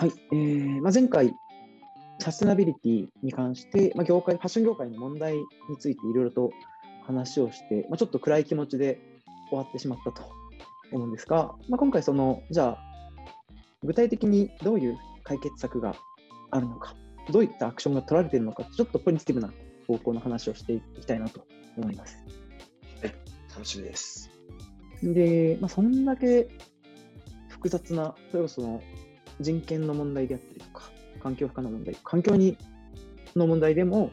はい、えーまあ、前回、サステナビリティに関して、まあ、業界、ファッション業界の問題についていろいろと話をして、まあ、ちょっと暗い気持ちで終わってしまったと思うんですが、まあ、今回、その、じゃあ、具体的にどういう解決策があるのか、どういったアクションが取られているのか、ちょっとポジティブな方向の話をしていきたいなと思います。はい、楽しみです。で、まあ、そんだけ複雑な、それこその人権の問題であったりとか、環境負荷の問題、環境にの問題でも、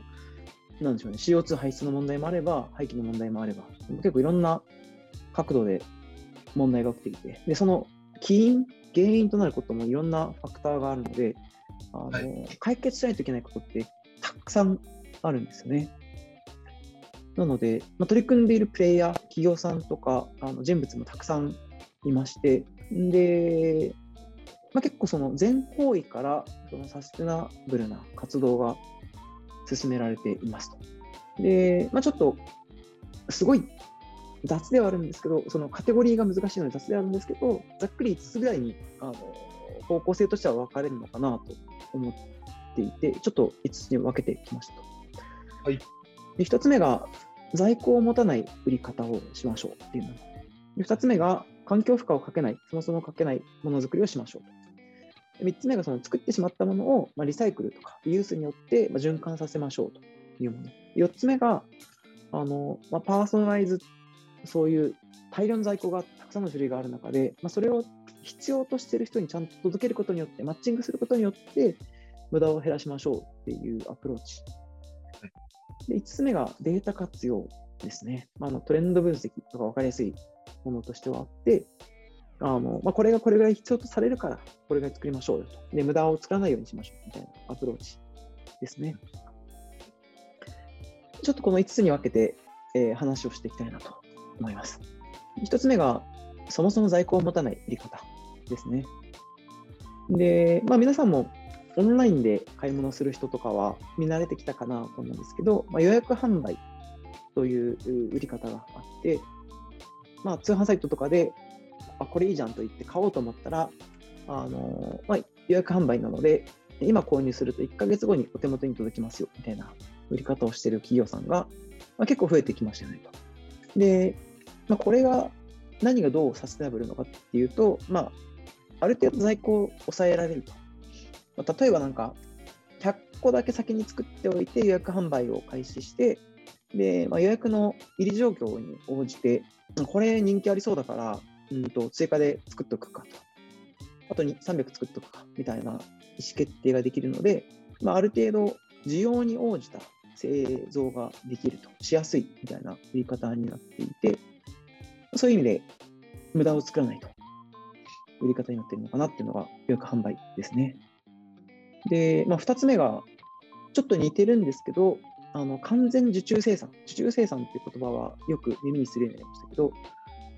なんでしょうね、CO2 排出の問題もあれば、廃棄の問題もあれば、結構いろんな角度で問題が起きていて、で、その起因、原因となることもいろんなファクターがあるので、あの、はい、解決しないといけないことってたくさんあるんですよね。なので、まあ、取り組んでいるプレイヤー、企業さんとかあの人物もたくさんいまして、で、まあ、結構その全方位からそのサステナブルな活動が進められていますと。で、まあ、ちょっとすごい雑ではあるんですけど、そのカテゴリーが難しいので雑ではあるんですけど、ざっくり5つぐらいにあの方向性としては分かれるのかなと思っていて、ちょっと5つに分けてきましたと。はい、で1つ目が在庫を持たない売り方をしましょうっていうの。で2つ目が環境負荷をかけない、そもそもかけないものづくりをしましょうと。3つ目がその作ってしまったものを、まあ、リサイクルとかリユースによって、まあ、循環させましょうというもの。4つ目が、あのまあ、パーソナライズ、そういう大量の在庫がたくさんの種類がある中で、まあ、それを必要としている人にちゃんと届けることによって、マッチングすることによって、無駄を減らしましょうっていうアプローチ。で5つ目がデータ活用ですね。まあ、のトレンド分析とか分かりやすいものとしてはあって、あのまあ、これがこれぐらい必要とされるから、これぐらい作りましょうよと。で、無駄を作らないようにしましょうみたいなアプローチですね。ちょっとこの5つに分けて、えー、話をしていきたいなと思います。1つ目が、そもそも在庫を持たない売り方ですね。で、まあ、皆さんもオンラインで買い物する人とかは見慣れてきたかなと思うんですけど、まあ、予約販売という売り方があって、まあ、通販サイトとかであ、これいいじゃんと言って買おうと思ったら、あのまあ、予約販売なので、今購入すると1ヶ月後にお手元に届きますよみたいな売り方をしている企業さんが、まあ、結構増えてきましたよねと。で、まあ、これが何がどうサステナブルのかっていうと、まあ、ある程度在庫を抑えられると。まあ、例えばなんか、100個だけ先に作っておいて予約販売を開始して、で、まあ、予約の入り状況に応じて、これ人気ありそうだから、うんと追加で作っておくかと。あとに300作っておくかみたいな意思決定ができるので、まあ、ある程度需要に応じた製造ができると、しやすいみたいな売り方になっていて、そういう意味で無駄を作らないと、売り方になっているのかなっていうのが予約販売ですね。で、まあ、2つ目が、ちょっと似てるんですけど、あの完全受注生産、受注生産っていう言葉はよく耳にするようになりましたけど、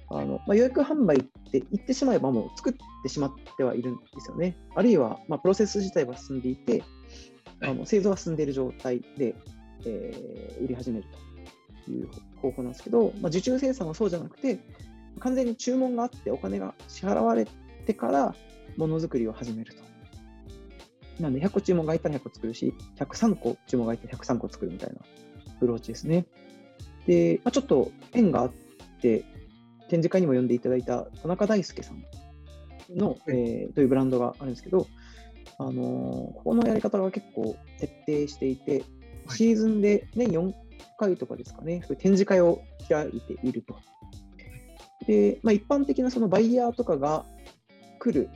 あのまあ、予約販売って言ってしまえばもう作ってしまってはいるんですよね。あるいは、まあ、プロセス自体は進んでいて、あの製造は進んでいる状態で、えー、売り始めるという方法なんですけど、まあ、受注生産はそうじゃなくて、完全に注文があってお金が支払われてからものづくりを始めると。なので、100個注文が入ったら100個作るし、103個注文が入ったら103個作るみたいなアプローチですね。で、まあ、ちょっと縁があって、展示会にも呼んでいただいた田中大輔さんの、えー、というブランドがあるんですけど、あのー、ここのやり方が結構徹底していて、シーズンで年4回とかですかね、そういう展示会を開いていると。で、まあ、一般的なそのバイヤーとかが来る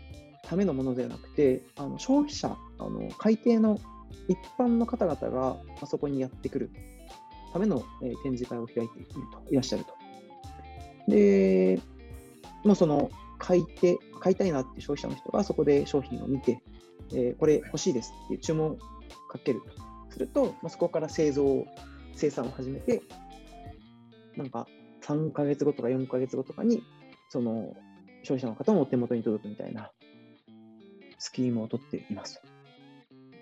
ためのものではなくて、あの消費者、あの海底の一般の方々があそこにやってくるための、えー、展示会を開いているといらっしゃると。で、もうその買い手、買いたいなって消費者の人がそこで商品を見て、えー、これ欲しいですっていう注文をかけると。すると、まあ、そこから製造、生産を始めて、なんか3ヶ月後とか4ヶ月後とかに、その消費者の方もお手元に届くみたいなスキームを取っています。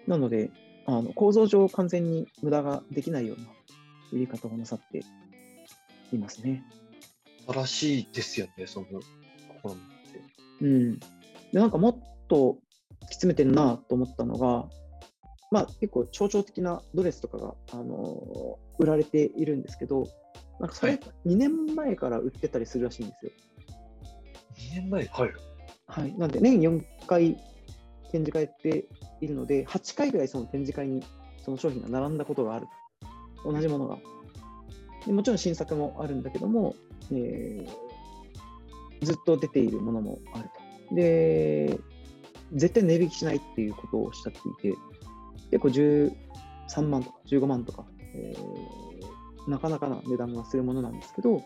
なので、あの構造上完全に無駄ができないような売り方をなさっていますね。晴らしいですよね、その試みって。うん。で、なんかもっとき詰めてるなと思ったのが、まあ、結構象徴的なドレスとかが、あの売られているんですけど、なんかそれはい2年前から売ってたりするらしいんですよ。2年前？はい。はい、なんで年4回展示会やっているので、8回ぐらいその展示会にその商品が並んだことがある。同じものが。でもちろん新作もあるんだけども、えーずっと出ているものもあると。で、絶対値引きしないっていうことをおっしゃっていて、結構13万とか15万とか、えーなかなかな値段がするものなんですけど、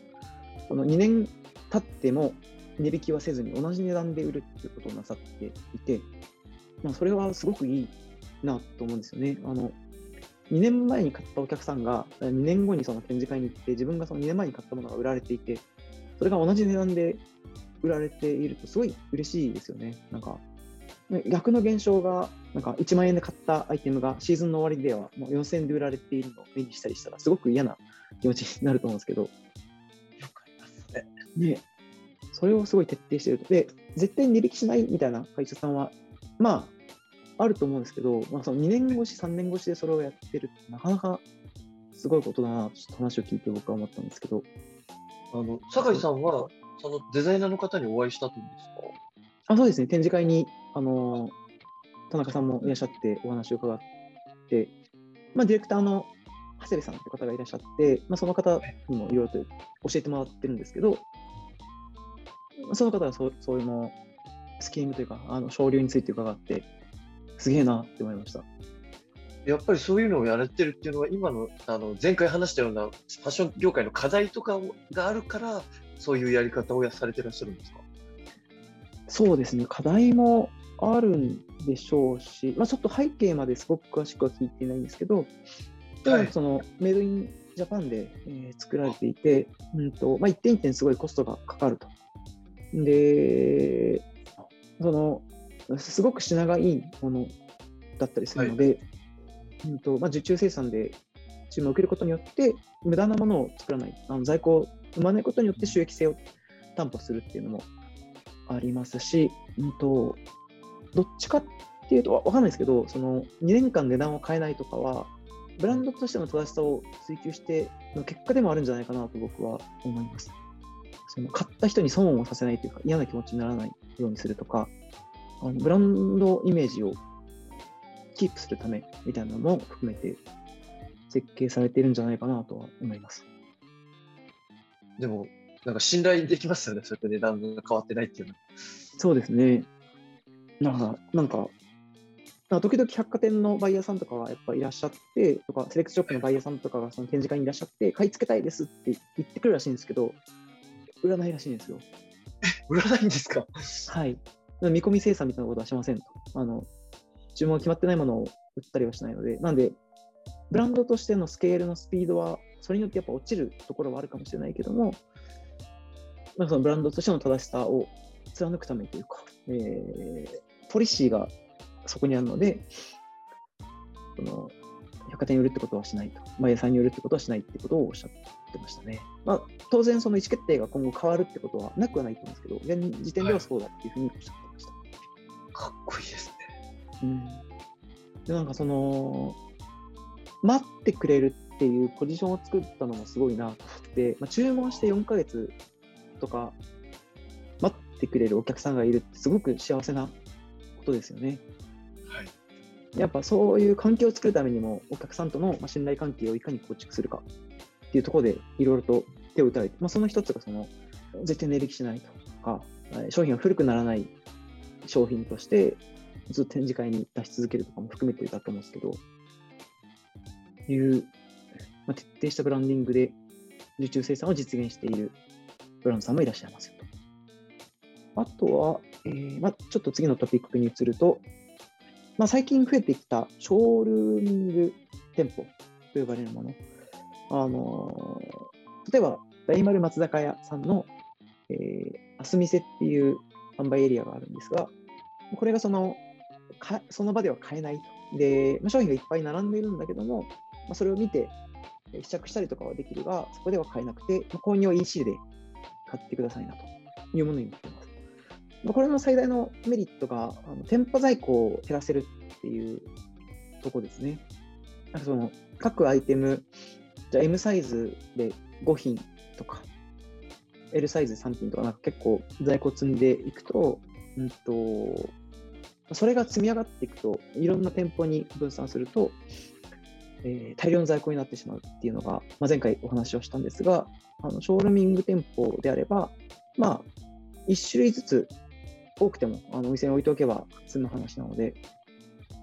この2年経っても値引きはせずに同じ値段で売るっていうことをなさっていて、まあ、それはすごくいいなと思うんですよね。あの2年前に買ったお客さんが2年後にその展示会に行って自分がその2年前に買ったものが売られていてそれが同じ値段で売られているとすごい嬉しいですよね。なんかね逆の現象がなんか1万円で買ったアイテムがシーズンの終わりではもう4000円で売られているのを目にしたりしたらすごく嫌な気持ちになると思うんですけどよくありますね。ね、それをすごい徹底してると。で、絶対に値引きしないみたいな会社さんは、まあ、あると思うんですけど、まあ、その2年越し、3年越しでそれをやってるって、なかなかすごいことだなと、話を聞いて僕は思ったんですけど、あの、酒井さんは、そのデザイナーの方にお会いしたというんですか？あそうですね、展示会に、あの田中さんもいらっしゃってお話を伺って、まあ、ディレクターの長谷部さんという方がいらっしゃって、まあ、その方にもいろいろと教えてもらってるんですけど、その方がそうそういうのスキームというか、あの昇流について伺って、すげえなって思いました。やっぱりそういうのをやれてるっていうのは、今のあの前回話したようなファッション業界の課題とかをがあるから、そういうやり方をやされてらっしゃるんですか？そうですね、課題もあるんでしょうし、まあ、ちょっと背景まですごく詳しくは聞いていないんですけど、はいそのメイドインジャパンで、えー作られていて、うんとまあ、一点一点すごいコストがかかると。で、そのすごく品がいいものだったりするので、うんとまあ、受注生産で注文を受けることによって、無駄なものを作らない、あの在庫を生まないことによって収益性を担保するっていうのもありますし、うんと、どっちかっていうと、わわかんないですけど、その2年間値段を変えないとかは、ブランドとしての正しさを追求しての結果でもあるんじゃないかなと僕は思います。その買った人に損をさせないというか、嫌な気持ちにならないようにするとか、あのブランドイメージをキープするためみたいなのも含めて設計されているんじゃないかなとは思います。でも、なんか信頼できますよね、そうやって値段が変わってないっていうのは。そうですね。なんか、なんか、なんか時々百貨店のバイヤーさんとかがやっぱいらっしゃって、とか、セレクトショップのバイヤーさんとかがその展示会にいらっしゃって、買い付けたいですって言ってくるらしいんですけど、売らないらしいんですよ。売らないんですか？はい。見込み生産みたいなことはしませんと。あの、注文が決まってないものを売ったりはしないので、なんで、ブランドとしてのスケールのスピードは、それによってやっぱ落ちるところはあるかもしれないけども、なんかそのブランドとしての正しさを貫くためというか、えーポリシーがそこにあるので、その百貨店に売るってことはしないと、バイヤーさんに売るってことはしないってことをおっしゃってましたね。まあ、当然、その意思決定が今後変わるってことはなくはないと思うんですけど、現時点ではそうだっていうふうにおっしゃって。かっこいいですね。うん、でなんかその、待ってくれるっていうポジションを作ったのもすごいなと思って、まあ、注文して4ヶ月とか待ってくれるお客さんがいるってすごく幸せなことですよね。はい。やっぱそういう環境を作るためにも、お客さんとのまあ信頼関係をいかに構築するかっていうところでいろいろと手を打たれて、まあ、その一つがその絶対値引きしないとか、えー商品が古くならない商品としてずっと展示会に出し続けるとかも含めてだと思うんですけど、いう、まあ、徹底したブランディングで受注生産を実現しているブランドさんもいらっしゃいますよと。あとは、えーまあ、ちょっと次のトピックに移ると、まあ、最近増えてきたショールーミング店舗と呼ばれるもの。あのー例えば、大丸松坂屋さんの、えー、あす店っていう販売エリアがあるんですが、これがそのかその場では買えない。で、商品がいっぱい並んでいるんだけども、ま、それを見て試着したりとかはできるが、そこでは買えなくて、ま購入は EC で買ってくださいなというものになっています。まこれの最大のメリットが、あの店舗在庫を減らせるっていうとこですね。なんかその各アイテム、じゃ M サイズで5品とか、L サイズ3品とか、なんか結構在庫積んでいくと、うんと、それが積み上がっていくと、いろんな店舗に分散すると、えー大量の在庫になってしまうっていうのが、まあ、前回お話をしたんですが、あのショールミング店舗であれば、まあ、1種類ずつ多くてもあのお店に置いておけば済む話なので、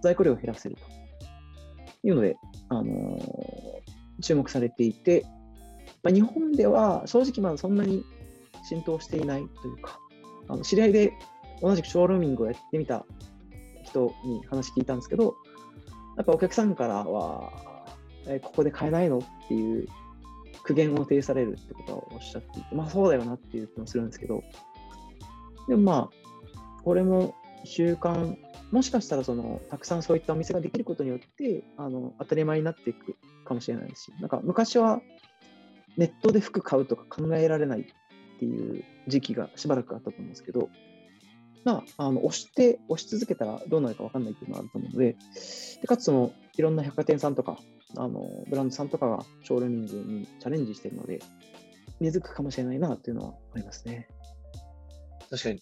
在庫量を減らせると。いうので、あのー注目されていて、まあ、日本では正直まだそんなに浸透していないというか、あの知り合いで同じくショールーミングをやってみた人に話聞いたんですけど、やっぱお客さんからは、えここで買えないのっていう苦言を呈されるってことをおっしゃっていて、まあそうだよなっていう気もするんですけど、でもまあ、これも習慣、もしかしたらそのたくさんそういったお店ができることによってあの当たり前になっていくかもしれないし、なんか昔はネットで服買うとか考えられないっていう時期がしばらくあったと思うんですけど、まあ、あの押して、押し続けたらどうなるか分かんないっていうのがあると思うので、でかつそのいろんな百貨店さんとか、あのブランドさんとかがショールーミングにチャレンジしているので、根付くかもしれないなっていうのはありますね。確かに、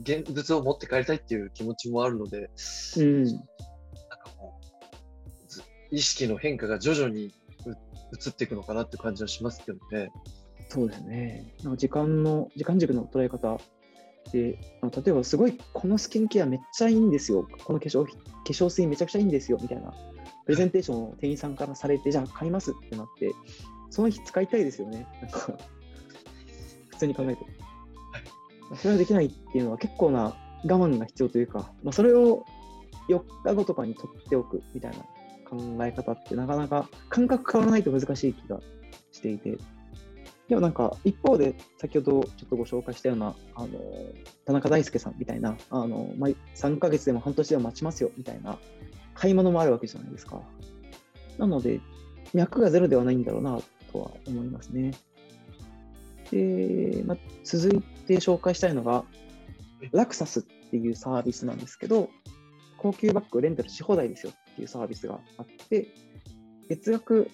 現物を持って帰りたいっていう気持ちもあるので、うん、なんかもう、ず意識の変化が徐々にう移っていくのかなって感じはしますけどね。そうですね。なんか時間の、時間軸の捉え方で、例えばすごいこのスキンケアめっちゃいいんですよ。この化粧化粧水めちゃくちゃいいんですよ。みたいなプレゼンテーションを店員さんからされて、じゃあ買いますってなって、その日使いたいですよね。なんか普通に考えて。それができないっていうのは結構な我慢が必要というか、まあ、それを4日後とかに取っておくみたいな考え方ってなかなか感覚変わらないと難しい気がしていて、でもなんか一方で先ほどちょっとご紹介したようなあの田中大輔さんみたいなあの、ま、3ヶ月でも半年でも待ちますよみたいな買い物もあるわけじゃないですか。なので脈がゼロではないんだろうなとは思いますね。で、まあ、続いて紹介したいのがラクサスっていうサービスなんですけど高級バッグレンタルし放題ですよっていうサービスがあって月額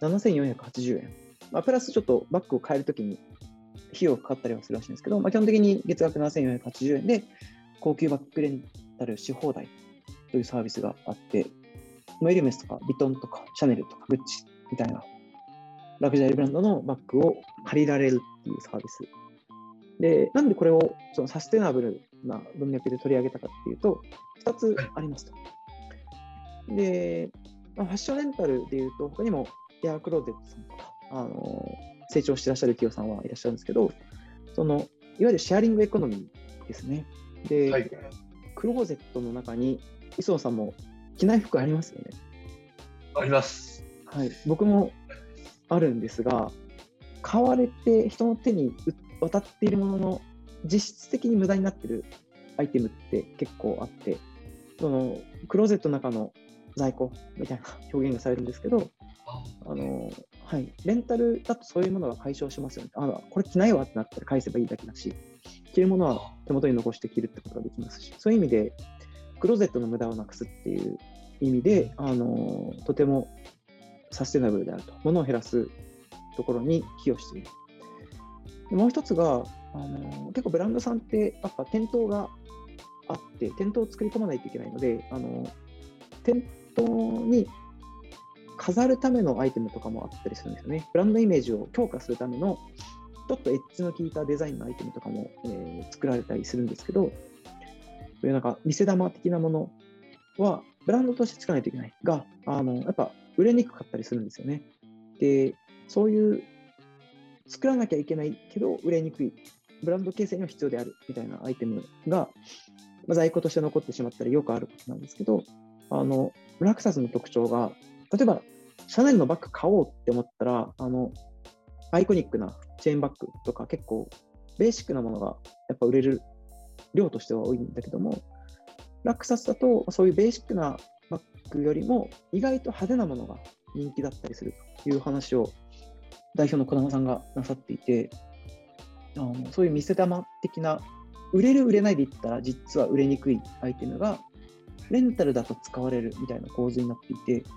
7480円まあ、プラスちょっとバッグを買えるときに費用かかったりはするらしいんですけど、まあ、基本的に月額7480円で高級バッグレンタルし放題というサービスがあって、まあエルメスとかビトンとかシャネルとかグッチみたいなラグジュアリーブランドのバッグを借りられるっていうサービス。で、なんでこれをそのサステナブルな文脈で取り上げたかっていうと、2つありますと。で、まあ、ファッションレンタルでいうと、他にもエアクローゼットさんとか、あの成長してらっしゃる企業さんはいらっしゃるんですけど、そのいわゆるシェアリングエコノミーですね。で、はい。クローゼットの中に、磯野さんも着ない服ありますよね。あります。はい、僕もあるんですが、買われて人の手にう渡っているものの、実質的に無駄になっているアイテムって結構あって、そのクローゼットの中の在庫みたいな表現がされるんですけど、あのはい、レンタルだとそういうものが解消しますよね。あこれ着ないわってなったら返せばいいだけだし、着るものは手元に残して着るってことができますし、そういう意味で、クローゼットの無駄をなくすっていう意味で、あのとてもサステナブルであると、物を減らすところに寄与している。でもう一つが、あの結構ブランドさんってやっぱ店頭があって、店頭を作り込まないといけないので、あの店頭に飾るためのアイテムとかもあったりするんですよね。ブランドイメージを強化するための、ちょっとエッジの効いたデザインのアイテムとかも、えー作られたりするんですけど、そういうなんか見せ玉的なものは、ブランドとして作らないといけないが、あのやっぱ売れにくかったりするんですよね。で、そういう作らなきゃいけないけど売れにくい、ブランド形成には必要であるみたいなアイテムが、まあ在庫として残ってしまったりよくあることなんですけど、あのラクサスの特徴が、例えばシャネルのバッグ買おうって思ったら、あのアイコニックなチェーンバッグとか結構ベーシックなものがやっぱ売れる量としては多いんだけども、ラクサスだとそういうベーシックなバッグよりも意外と派手なものが人気だったりするという話を代表の児玉さんがなさっていて、あのそういう見せ玉的な売れる売れないで言ったら実は売れにくいアイテムがレンタルだと使われるみたいな構図になっていて、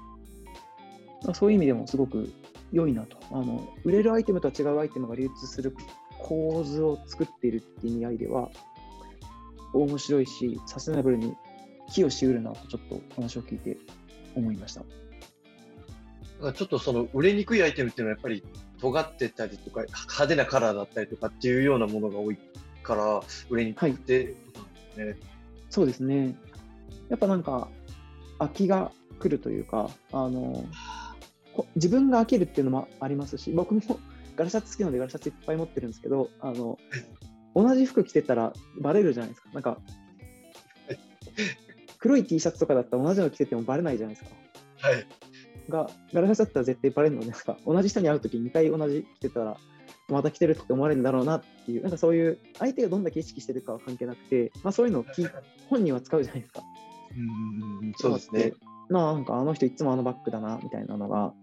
まあそういう意味でもすごく良いなと。あの売れるアイテムとは違うアイテムが流通する構図を作っているっていう意味合いでは、面白いし、サステナブルに寄与しうるなとちょっと話を聞いて思いました。ちょっとその売れにくいアイテムっていうのはやっぱり尖ってたりとか派手なカラーだったりとかっていうようなものが多いから売れにくくて、ねそうですね。やっぱなんか、飽きが来るというか、あのこ自分が飽きるっていうのもありますし、僕もガラシャツ好きなのでガラシャツいっぱい持ってるんですけど、あの同じ服着てたらバレるじゃないですか。なんか、黒い T シャツとかだったら同じの着ててもバレないじゃないですか。はいが、ガラシャツだったら絶対バレるので、なんか同じ人に会うとき2回同じ着てたら、また着てるって思われるんだろうなっていう、なんかそういう、相手がどんだけ意識してるかは関係なくて、まあそういうのを 本人は使うじゃないですか。うんうんうんそうですね。なあ、なんかあの人いつもあのバッグだな、みたいなのが、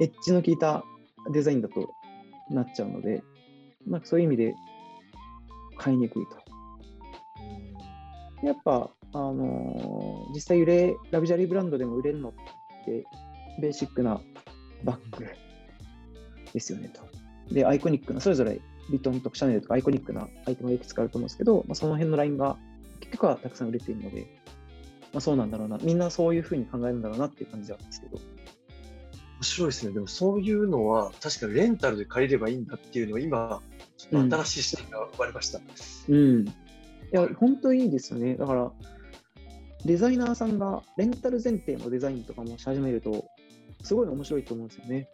エッジの効いたデザインだとなっちゃうので、なんかそういう意味で買いにくいと。やっぱ、あのー実際売れ、ラグジュアリーブランドでも売れるのって、ベーシックなバッグですよねと。で、アイコニックな、それぞれビトンとかシャネルとかアイコニックなアイテムがいくつかあると思うんですけど、まあ、その辺のラインが結局はたくさん売れているので、まあ、そうなんだろうな、みんなそういうふうに考えるんだろうなっていう感じなんですけど、面白いですね。でもそういうのは確かにレンタルで借りればいいんだっていうのを今、ちょっと新しい視点が生まれました。うん。いや、本当いいですよね。だから、デザイナーさんがレンタル前提のデザインとかもし始めると、すごい面白いと思うんですよね。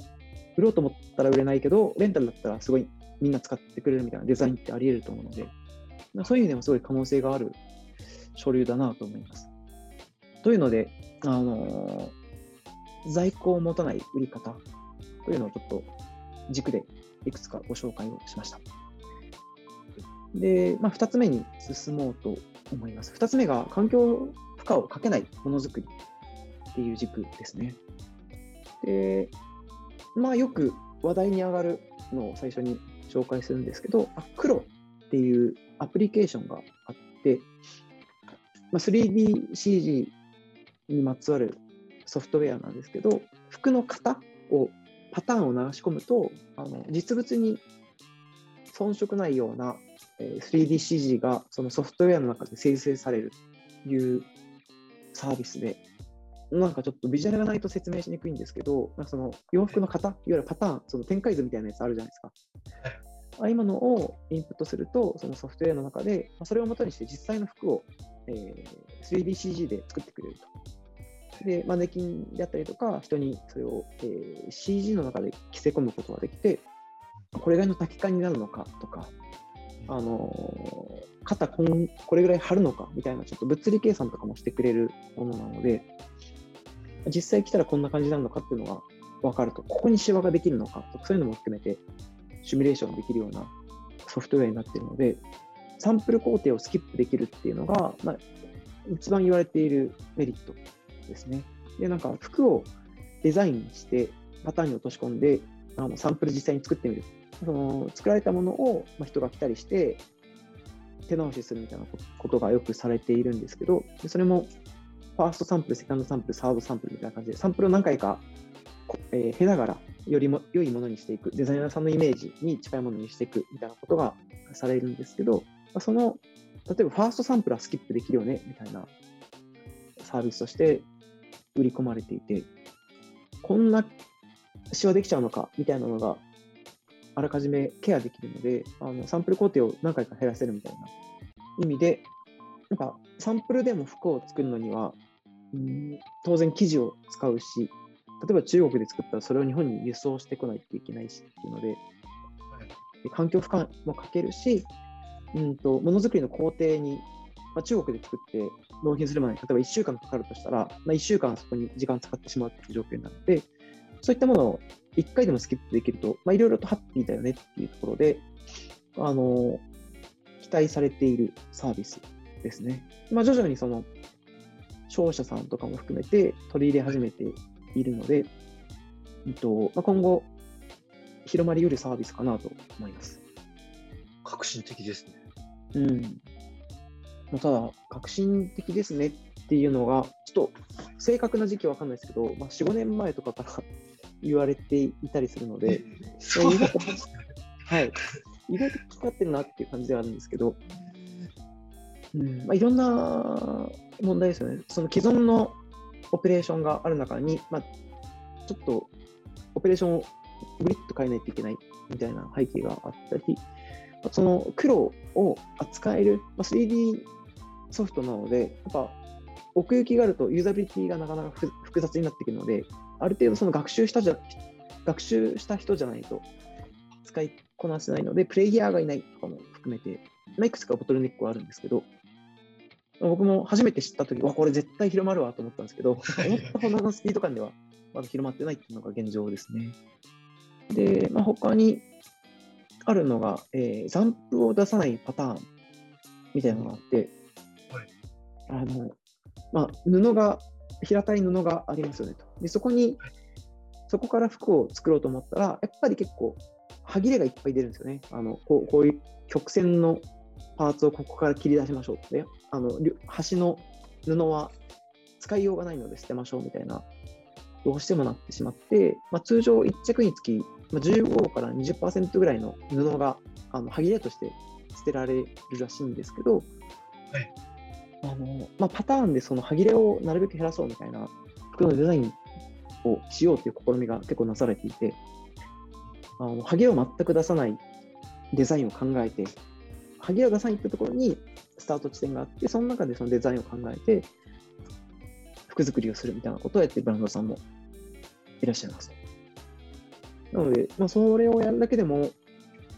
売ろうと思ったら売れないけど、レンタルだったらすごいみんな使ってくれるみたいなデザインってあり得ると思うので、そういう意味でもすごい可能性がある書類だなと思います。というので、あのー在庫を持たない売り方というのをちょっと軸でいくつかご紹介をしました。で、まあ、2つ目に進もうと思います。2つ目が環境負荷をかけないものづくりっていう軸ですね。で、まあよく話題に上がるのを最初に紹介するんですけど、あ黒っていうアプリケーションがあって、まあ、3DCG にまつわるソフトウェアなんですけど、服の型を、パターンを流し込むと、あの実物に遜色ないようなえー 3DCG がそのソフトウェアの中で生成されるというサービスで、なんかちょっとビジュアルがないと説明しにくいんですけど、なんかその洋服の型、いわゆるパターン、その展開図みたいなやつあるじゃないですか。ああいうものをインプットすると、そのソフトウェアの中で、まあそれを元にして実際の服を、えー 3DCG で作ってくれると。で、マネキンであったりとか、人にそれを、えー CG の中で着せ込むことができて、これぐらいの滝感になるのかとか、あのー肩こんこれぐらい張るのかみたいなちょっと物理計算とかもしてくれるものなので実際来たらこんな感じになるのかっていうのが分かるとここにシワができるのかとかそういうのも含めてシミュレーションできるようなソフトウェアになっているのでサンプル工程をスキップできるっていうのが、まあ、一番言われているメリット。ですね。でなんか服をデザインしてパターンに落とし込んであのサンプル実際に作ってみるその作られたものを、ま、人が来たりして手直しするみたいなことがよくされているんですけど、でそれもファーストサンプル、セカンドサンプル、サードサンプルみたいな感じで、サンプルを何回か、えー経ながらよりも良いものにしていく、デザイナーさんのイメージに近いものにしていくみたいなことがされるんですけど、その、例えばファーストサンプルはスキップできるよねみたいなサービスとして売り込まれていて、こんなシワできちゃうのかみたいなのがあらかじめケアできるので、あのサンプル工程を何回か減らせるみたいな意味で、なんかサンプルでも服を作るのには、うん当然生地を使うし、例えば中国で作ったらそれを日本に輸送してこないといけないしっていうので、で環境負荷もかけるし、うんとものづくりの工程に、まあ、中国で作って納品するまでに例えば1週間かかるとしたら、まあ、1週間そこに時間使ってしまうっていう状況になるので、そういったものを1回でもスキップできると、まあ、いろいろとハッピーだよねっていうところで、あの期待されているサービスですね。まあ、徐々にその商社さんとかも含めて取り入れ始めているので、うんとまあ、今後広まりうるサービスかなと思います。革新的ですね。うん。ただ、革新的ですねっていうのが、ちょっと正確な時期は分かんないですけど、まあ、4、5年前とかから 言われていたりするので、そうなんですはい、意外とかかってるなっていう感じではあるんですけど、うん。まあ、いろんな問題ですよね。その既存のオペレーションがある中に、まあ、ちょっとオペレーションをグリッと変えないといけないみたいな背景があったり、その黒を扱える、まあ、3D ソフトなので、やっぱ奥行きがあるとユーザビリティがなかなかふ複雑になってくるので、ある程度その学習したじゃ学習した人じゃないと使いこなせないので、プレイヤーがいないとかも含めて、まあいくつかボトルネックはあるんですけど、僕も初めて知ったとき、わ、これ絶対広まるわと思ったんですけど、思ったほどのスピード感ではまだ広まってないっていうのが現状ですね。で、まあ、他にあるのが、えー、ザンプを出さないパターンみたいなのがあって、はいあのまあ、布が、平たい布がありますよねと。で、そこに、そこから服を作ろうと思ったら、やっぱり結構、歯切れがいっぱい出るんですよね。あのこうこういう曲線のパーツをここから切り出しましょうって、あの端の布は使いようがないので捨てましょうみたいな、どうしてもなってしまって、まあ、通常1着につき15から20%ぐらいの布があの歯切れとして捨てられるらしいんですけど、あのまあ、パターンでその歯切れをなるべく減らそうみたいな服のデザインをしようという試みが結構なされていて、あの歯切れを全く出さないデザインを考えて、歯切れを出さないってところにスタート地点があって、その中でそのデザインを考えて、服作りをするみたいなことをやってるブランドさんもいらっしゃいます。なので、まあ、それをやるだけでも、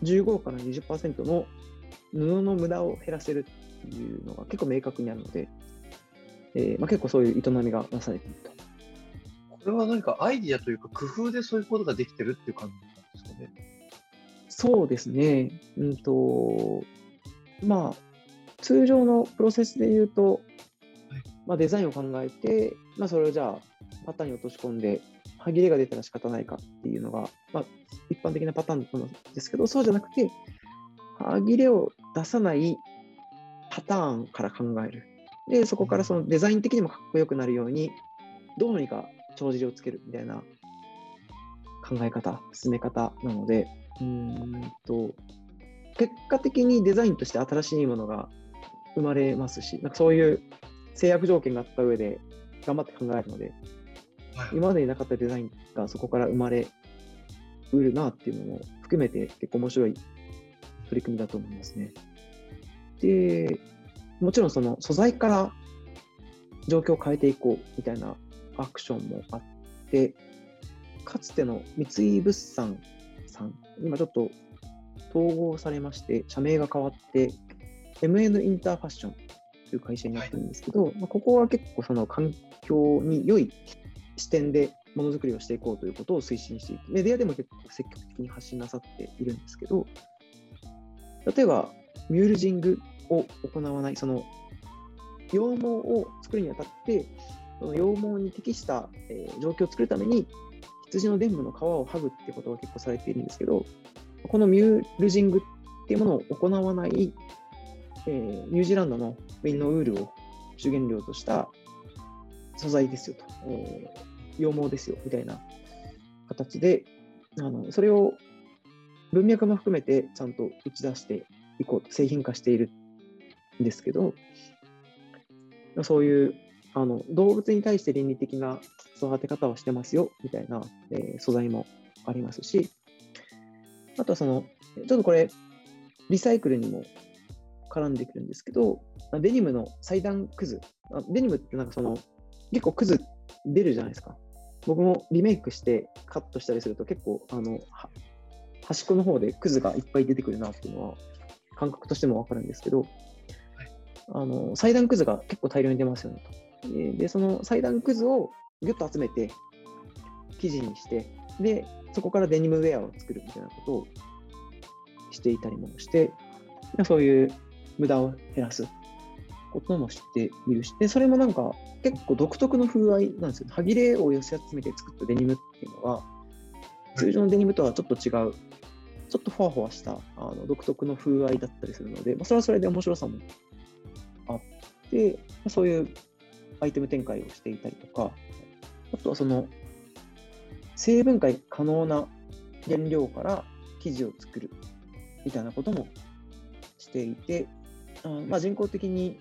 15から20%の布の無駄を減らせるいうのが結構明確にあるので、えーまあ、結構そういう営みがなされていると。これは何かアイディアというか工夫でそういうことができてるっていう感じなんですかね？そうですね。うんと、まあ、通常のプロセスで言うと、まあ、デザインを考えて、まあ、それをじゃあ、パターンに落とし込んで、歯切れが出たら仕方ないかっていうのが、まあ、一般的なパターンんですけど、そうじゃなくて、歯切れを出さないパターンから考える。で、そこからそのデザイン的にもかっこよくなるように、どうにか帳尻をつけるみたいな考え方、進め方なので、うーんと、結果的にデザインとして新しいものが生まれますし、なんかそういう制約条件があった上で頑張って考えるので、はい今までになかったデザインがそこから生まれうるなっていうのも含めて結構面白い取り組みだと思いますね。で、もちろんその素材から状況を変えていこうみたいなアクションもあって、かつての三井物産さん、今ちょっと統合されまして、社名が変わって、MN インターファッションという会社になってるんですけど、まあ、ここは結構その環境に良い視点でものづくりをしていこうということを推進していて、メディアでも結構積極的に発信なさっているんですけど、例えば、ミュールジングを行わない、その羊毛を作るにあたって、その羊毛に適した、えー状況を作るために、羊の伝部の皮を剥ぐってことが結構されているんですけど、このミュールジングっていうものを行わない、えーニュージーランドのウィンのウールを主原料とした素材ですよと、えー羊毛ですよみたいな形で、あのそれを文脈も含めてちゃんと打ち出していこうと、製品化しているんですけど、そういうあの動物に対して倫理的な育て方をしてますよみたいな、えー素材もありますし、あとはその、ちょっとこれ、リサイクルにも絡んでくるんですけど、デニムの裁断くず、デニムってなんかその、結構くず出るじゃないですか。僕もリメイクしてカットしたりすると結構、あの、端っこの方でくずがいっぱい出てくるなっていうのは、感覚としてもわかるんですけど、あの裁断くずが結構大量に出ますよねと。えーで、その裁断くずをぎゅっと集めて、生地にして、で、そこからデニムウェアを作るみたいなことをしていたりもして、そういう無駄を減らすことも知っているし、で、それもなんか結構独特の風合いなんですよ。歯切れを寄せ集めて作ったデニムっていうのは、通常のデニムとはちょっと違うちょっとふわふわしたあの独特の風合いだったりするので、まあ、それはそれで面白さもあって、まあ、そういうアイテム展開をしていたりとか、あとはその成分解可能な原料から生地を作るみたいなこともしていて、あまあ、人工的に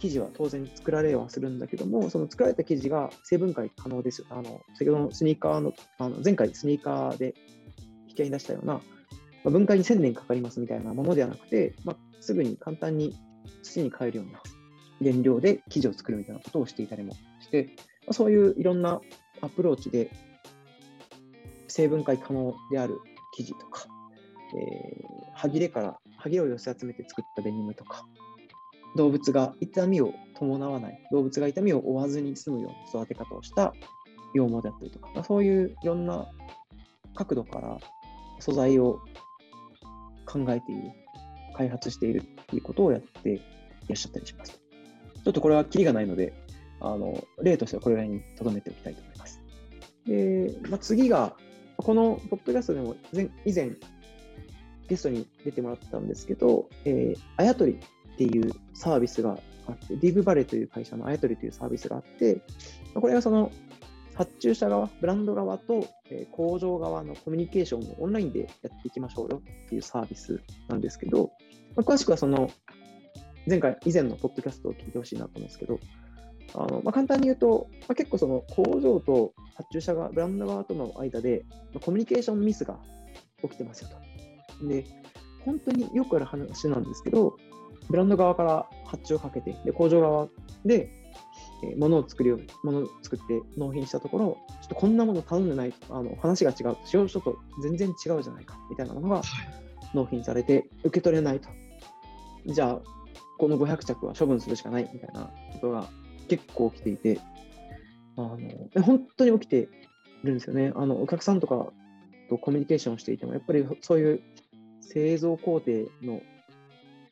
生地は当然作られはするんだけども、その作られた生地が成分解可能ですよ。あの先ほどのスニーカーの、あの前回スニーカーでき合いに出したような、まあ、分解に1000年かかりますみたいなものではなくて、まあ、すぐに簡単に土に変えるような原料で生地を作るみたいなことをしていたりもして、まあ、そういういろんなアプローチで成分解可能である生地とか、えー、歯切れから歯切れを寄せ集めて作ったデニムとか、動物が痛みを伴わない、動物が痛みを負わずに済むような育て方をした羊毛であったりとかま、そういういろんな角度から素材を考えている、開発しているっていうことをやっていらっしゃったりします。ちょっとこれはキリがないので、あの例としてはこれらいに留めておきたいと思います。でまあ、次が、このポッドキャストでも前以前ゲストに出てもらったんですけど、えー、あやとりっていうサービスがあって、ディブバレという会社のあやとりというサービスがあって、これがその発注者側、ブランド側と、え、工場側のコミュニケーションをオンラインでやっていきましょうよっていうサービスなんですけど、まあ、詳しくはその前回、以前のポッドキャストを聞いてほしいなと思うんですけど、あのまあ、簡単に言うと、まあ、結構その工場と発注者側、ブランド側との間で、ま、コミュニケーションミスが起きてますよと。で、本当によくある話なんですけど、ブランド側から発注をかけて、で工場側で、えー、物を作るよ物を作って納品したところ、ちょっとこんなもの頼んでない、あの話が違う、使用書と全然違うじゃないかみたいなものが納品されて、受け取れないと。じゃあ、この500着は処分するしかないみたいなことが結構起きていて、あの本当に起きてるんですよね。あのお客さんとかとコミュニケーションしていても、やっぱりそういう製造工程の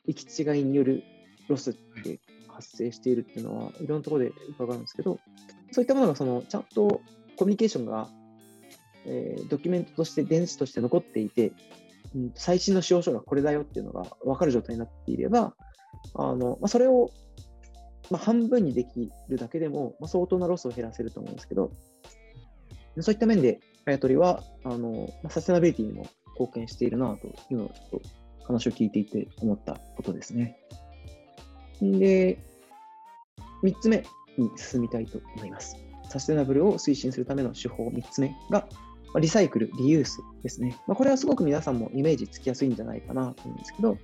行き違いによるロスって発生しているっていうのは、いろんなところで伺うんですけど、そういったものがそのちゃんとコミュニケーションが、えー、ドキュメントとして、電子として残っていて、うん、最新の仕様書がこれだよっていうのが分かる状態になっていれば、あのまあ、それを、まあ、半分にできるだけでも、まあ、相当なロスを減らせると思うんですけど、そういった面で、あやとりはあの、まあ、サステナビリティにも貢献しているなというのをちょっと話を聞いていて思ったことですね。で、3つ目に進みたいと思います。サステナブルを推進するための手法3つ目が、リサイクル、リユースですね。まあ、これはすごく皆さんもイメージつきやすいんじゃないかなと思うんですけど、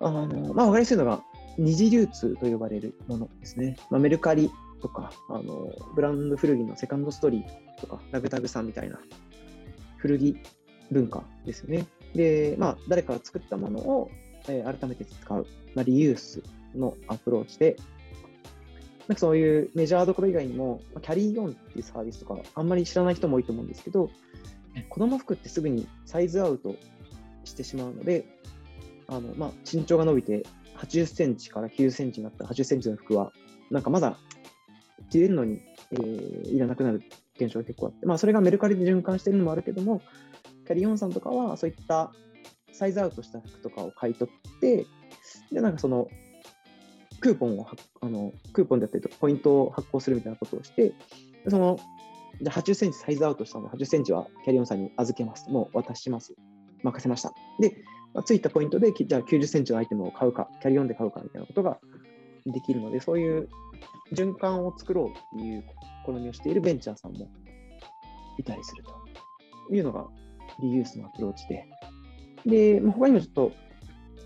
あのまあ、分かりやすいのが二次流通と呼ばれるものですね。まあ、メルカリとかあの、ブランド古着のセカンドストーリーとか、ラグタグさんみたいな古着文化ですよね。で、まあ、誰かが作ったものを、えー、改めて使う、まあ、リユースのアプローチで、なんかそういうメジャーどころ以外にも、キャリーオンっていうサービスとか、あんまり知らない人も多いと思うんですけど、子供服ってすぐにサイズアウトしてしまうので、あのまあ、身長が伸びて80センチから90センチになった80センチの服は、なんかまだ着れるのに、えー、いらなくなる現象が結構あって、まあ、それがメルカリで循環してるのもあるけども、キャリオンさんとかはそういったサイズアウトした服とかを買い取って、で、なんかその、クーポンをあの、クーポンだったりとか、ポイントを発行するみたいなことをして、その、じゃあ80センチサイズアウトしたので、80センチはキャリオンさんに預けます。もう渡します。任せました。で、まあ、ついたポイントで、じゃあ90センチのアイテムを買うか、キャリオンで買うかみたいなことができるので、そういう循環を作ろうという試みをしているベンチャーさんもいたりするというのがリユースのアプローチで。で、まあ、他にもちょっと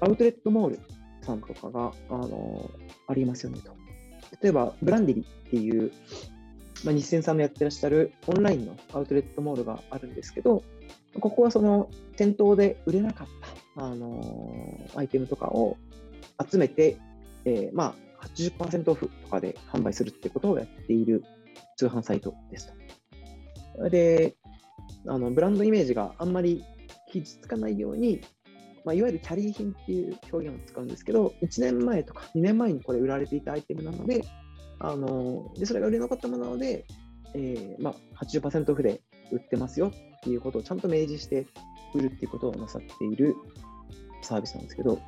アウトレットモールさんとかが、あのありますよねと。例えば、ブランデリっていう、まあ、日清さんのやってらっしゃるオンラインのアウトレットモールがあるんですけど、ここはその店頭で売れなかった、あのアイテムとかを集めて、えー、まあ80%オフとかで販売するってことをやっている通販サイトですと。で、あのブランドイメージがあんまり傷つかないように、まあ、いわゆるキャリー品っていう表現を使うんですけど、1年前とか2年前にこれ売られていたアイテムなので、あのでそれが売れ残ったものなので、えーまあ、80%オフで売ってますよっていうことをちゃんと明示して売るっていうことをなさっているサービスなんですけど、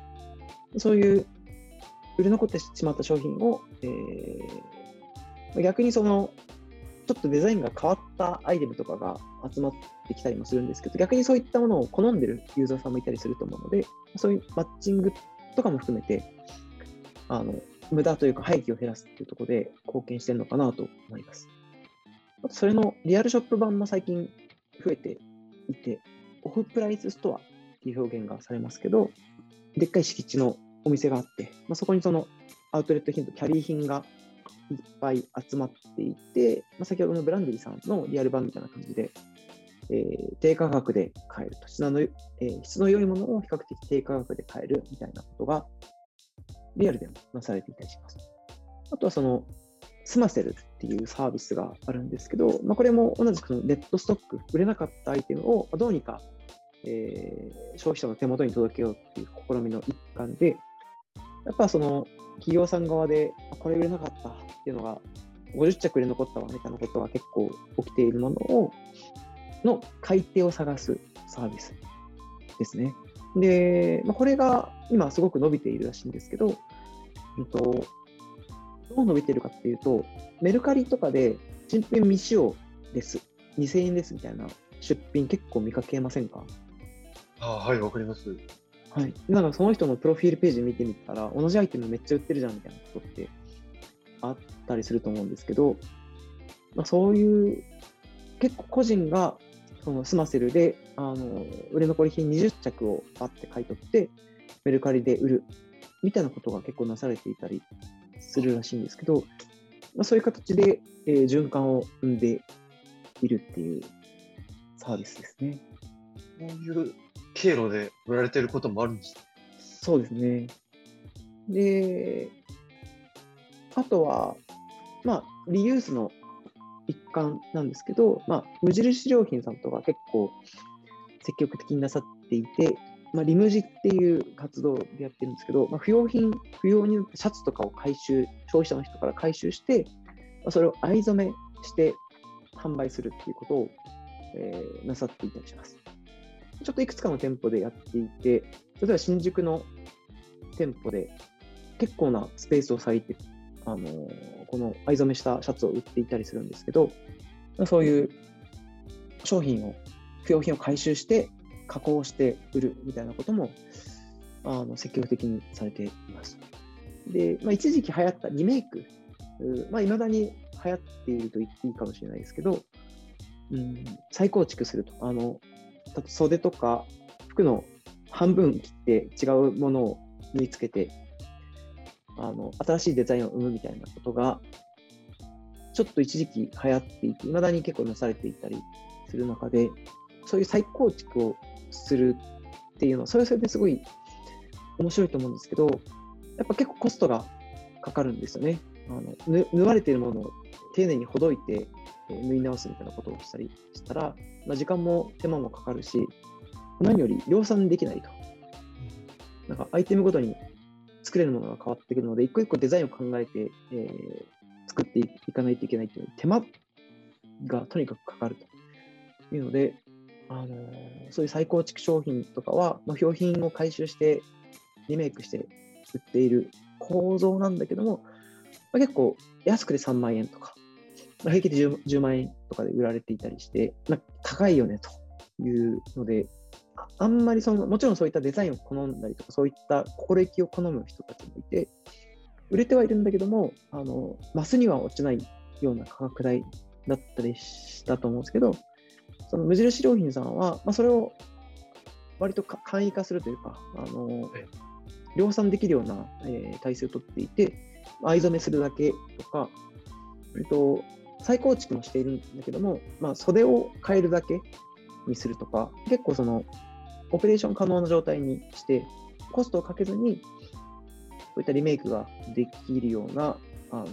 そういう売れ残ってしまった商品を、えー、逆にその、ちょっとデザインが変わったアイテムとかが集まっってきたりもするんですけど、逆にそういったものを好んでるユーザーさんもいたりすると思うので、そういうマッチングとかも含めて、あの無駄というか廃棄を減らすっていうところで貢献してるのかなと思います。あと、それのリアルショップ版も最近増えていて、オフプライスストアっていう表現がされますけど、でっかい敷地のお店があって、まあ、そこにそのアウトレット品とキャリー品がいっぱい集まっていて、まあ、先ほどのブランディさんのリアル版みたいな感じで、えー、低価格で買えると質の、えー、質の良いものを比較的低価格で買えるみたいなことがリアルでもなされていたりします。あとはそのスマセルっていうサービスがあるんですけど、まあ、これも同じくレッドストック、売れなかったアイテムをどうにか、えー、消費者の手元に届けようっていう試みの一環で、やっぱその企業さん側で、これ売れなかったっていうのが、50着売れ残ったわみたいなことが結構起きているものを、の買い手を探すサービスですね。で、まあ、これが今すごく伸びているらしいんですけど、えっと、どう伸びてるかっていうと、メルカリとかで新品未使用です、2000円ですみたいな出品結構見かけませんか？あはい、わかります。はい。なんかその人のプロフィールページ見てみたら、同じアイテムめっちゃ売ってるじゃんみたいなことってあったりすると思うんですけど、まあ、そういう結構個人がそのスマセルであの売れ残り品20着をパッて買い取ってメルカリで売るみたいなことが結構なされていたりするらしいんですけど、まあ、そういう形で、えー、循環を生んでいるっていうサービスですね。こういう経路で売られてることもあるんですそうですね。で、あとは、まあ、リユースの一環なんですけど、まあ、無印良品さんとか結構積極的になさっていて、まあ、リムジっていう活動でやってるんですけど、まあ、不要品、不要にシャツとかを回収、消費者の人から回収して、まあ、それを藍染めして販売するっていうことを、えー、なさっていたりします。ちょっといくつかの店舗でやっていて、例えば新宿の店舗で結構なスペースを割いて、あの、この藍染めしたシャツを売っていたりするんですけど、そういう商品を、不要品を回収して加工して売るみたいなこともあの積極的にされています。で、まあ、一時期流行ったリメイク、まあ、未だに流行っていると言っていいかもしれないですけど、うん、再構築すると。あの袖とか服の半分切って違うものを縫い付けてあの新しいデザインを生むみたいなことがちょっと一時期流行っていて、いまだに結構なされていたりする中で、そういう再構築をするっていうのは、それはそれですごい面白いと思うんですけど、やっぱ結構コストがかかるんですよね。あの縫われているものを丁寧にほどいて、え縫い直すみたいなことをしたりしたら、まあ、時間も手間もかかるし、何より量産できないと。なんかアイテムごとに作れるものが変わってくるので、一個一個デザインを考えて、えー、作っていかないといけないっていう手間がとにかくかかるというので、あのー、そういう再構築商品とかは、ま、標品を回収してリメイクして売っている構造なんだけども、まあ、結構安くて3万円とか、まあ、平気で 10, 10, 万円とかで売られていたりして、まあ、高いよねというので、あんまりその、もちろんそういったデザインを好んだりとか、そういった心意気を好む人たちもいて、売れてはいるんだけども、あのマスには落ちないような価格帯だったりしたと思うんですけど、その無印良品さんは、まあ、それを割と簡易化するというか、あの量産できるような、えー、体制をとっていて、藍染めするだけとか、えっと、再構築もしているんだけども、まあ、袖を変えるだけにするとか、結構その、オペレーション可能な状態にして、コストをかけずに、こういったリメイクができるような、あの、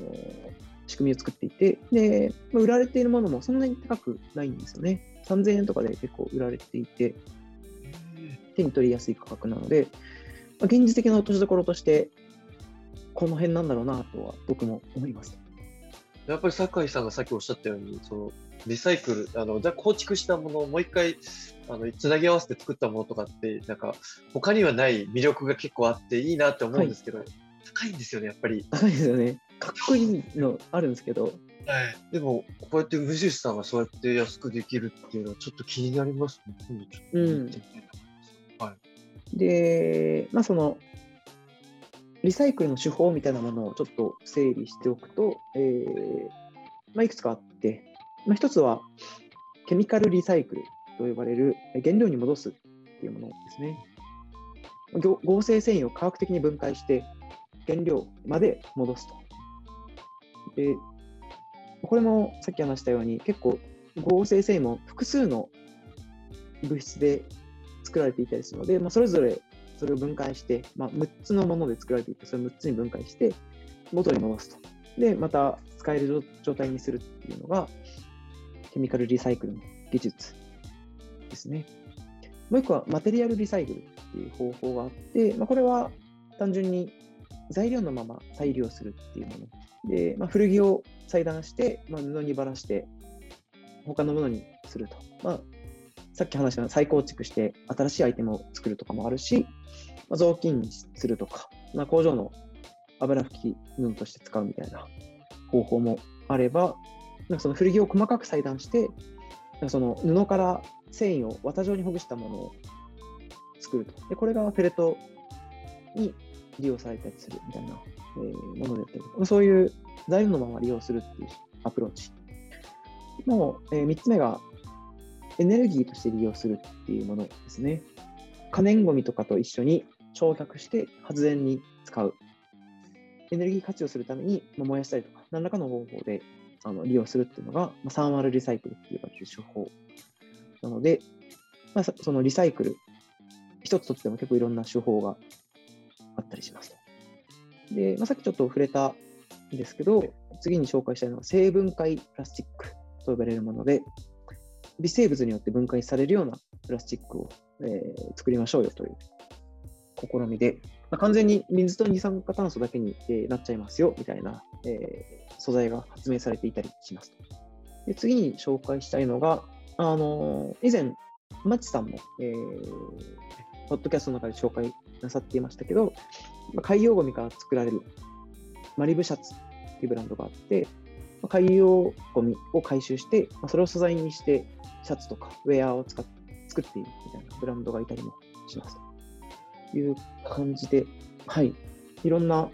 仕組みを作っていて、で、売られているものもそんなに高くないんですよね。3000円とかで結構売られていて、手に取りやすい価格なので、まあ、現実的な落としどころとして、この辺なんだろうなとは僕も思います。やっぱり酒井さんがさっきおっしゃったように、そのリサイクル、あのじゃ構築したものをもう一回あのつなぎ合わせて作ったものとかって、なんか他にはない魅力が結構あっていいなって思うんですけど、高いんですよね、やっぱり。高いですよね。かっこいいのあるんですけど、でも、こうやって無印さんがそうやって安くできるっていうのはちょっと気になりますね。今度ちょっと行ってみたいと思います。はい。で、まあその、リサイクルの手法みたいなものをちょっと整理しておくと、えーまあ、いくつかあって、まあ、一つはケミカルリサイクルと呼ばれる原料に戻すっていうものですね。合合成繊維を科学的に分解して原料まで戻すと。でこれもさっき話したように結構合成繊維も複数の物質で作られていたりするので、まあ、それぞれそれを分解して、まあ、6つのもので作られていて、それを6つに分解して、元に戻すと。で、また使える状態にするっていうのが、ケミカルリサイクルの技術ですね。もう一個はマテリアルリサイクルっていう方法があって、まあ、これは単純に材料のまま再利用するっていうもの。で、まあ、古着を裁断して、まあ、布にばらして、他のものにすると。まあ、さっき話したような再構築して新しいアイテムを作るとかもあるし、まあ、雑巾にするとか、まあ、工場の油拭き布として使うみたいな方法もあれば、なんかその古着を細かく裁断して、なんかその布から繊維を綿状にほぐしたものを作ると。で、これがフェルトに利用されたりするみたいな、えーものであったり、そういう材料のまま利用するっていうアプローチ。もう、え3つ目がエネルギーとして利用するっていうものですね。可燃ごみとかと一緒に焼却して発電に使う。エネルギー活用するためにまあ燃やしたりとか、何らかの方法であの利用するっていうのが、まあ、3割リサイクルって呼ばれる手法なので、まあ、そのリサイクル、一つとっても結構いろんな手法があったりしますと。で、まあ、さっきちょっと触れたんですけど、次に紹介したいのは成分解プラスチックと呼ばれるもので、微生物によって分解されるようなプラスチックを、えー作りましょうよという試みで、まあ、完全に水と二酸化炭素だけに、えーなっちゃいますよみたいな、えー素材が発明されていたりします。で次に紹介したいのが、あの以前、マッチさんも、えーポッドキャストの中で紹介なさっていましたけど、海洋ゴミから作られるマリブシャツっていうブランドがあって、海洋ゴミを回収して、それを素材にしてシャツとかウェアを使っ作っているみたいなブランドがいたりもしますという感じで、はい、いろんな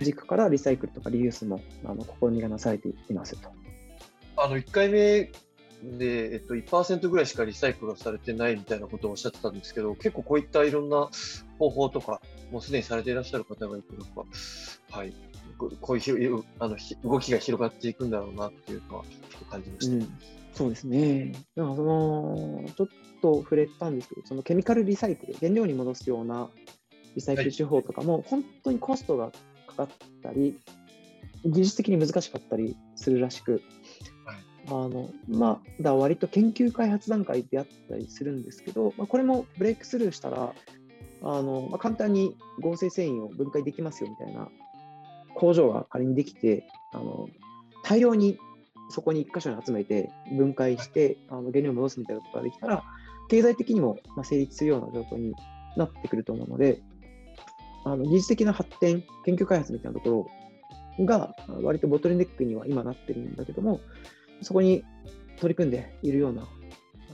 軸からリサイクルとかリユースもあの試みがなされていますと。あの、1回目で、えっと、1%ぐらいしかリサイクルがされてないみたいなことをおっしゃってたんですけど、結構こういったいろんな方法とか、もうすでにされていらっしゃる方がいて、なんか、はい、ここういうひあのひ動きが広がっていくんだろうなっていうのは、ちょっと感じました。うん、そうですね。だからその、ちょっと触れたんですけど、そのケミカルリサイクル、原料に戻すようなリサイクル手法とかも、本当にコストがかかったり、技術的に難しかったりするらしく、はいあのまあ、だ割と研究開発段階であったりするんですけど、まあ、これもブレイクスルーしたら、あのまあ、簡単に合成繊維を分解できますよみたいな工場が仮にできて、あの大量にそこに1箇所に集めて分解してあの原料を戻すみたいなことができたら、経済的にも成立するような状況になってくると思うので、あの技術的な発展、研究開発みたいなところが割とボトルネックには今なってるんだけども、そこに取り組んでいるような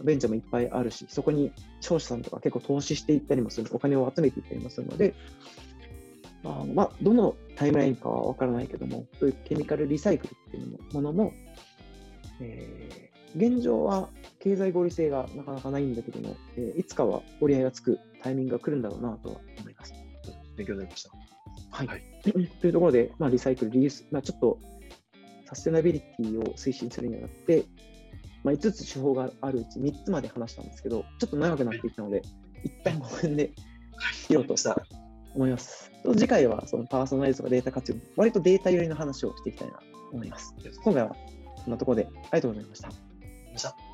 ベンチャーもいっぱいあるし、そこに商社さんとか結構投資していったりもする、お金を集めていったりもするので、あのまあ、どのタイムラインかは分からないけども、そういうケミカルリサイクルっていうものも、えー現状は経済合理性がなかなかないんだけども、えーいつかは折り合いがつくタイミングが来るんだろうなとは思います。勉強になりました。はい。はい というところで、まあ、リサイクル、リユース、まあ、ちょっとサステナビリティを推進するにあたって、まあ、5つ手法があるうち3つまで話したんですけど、ちょっと長くなってきたので、一旦この辺で切ろうとした。思います。次回はそのパーソナライズとかデータ活用、割とデータ寄りの話をしていきたいなと思います。今回はこんなところでありがとうござい。ました。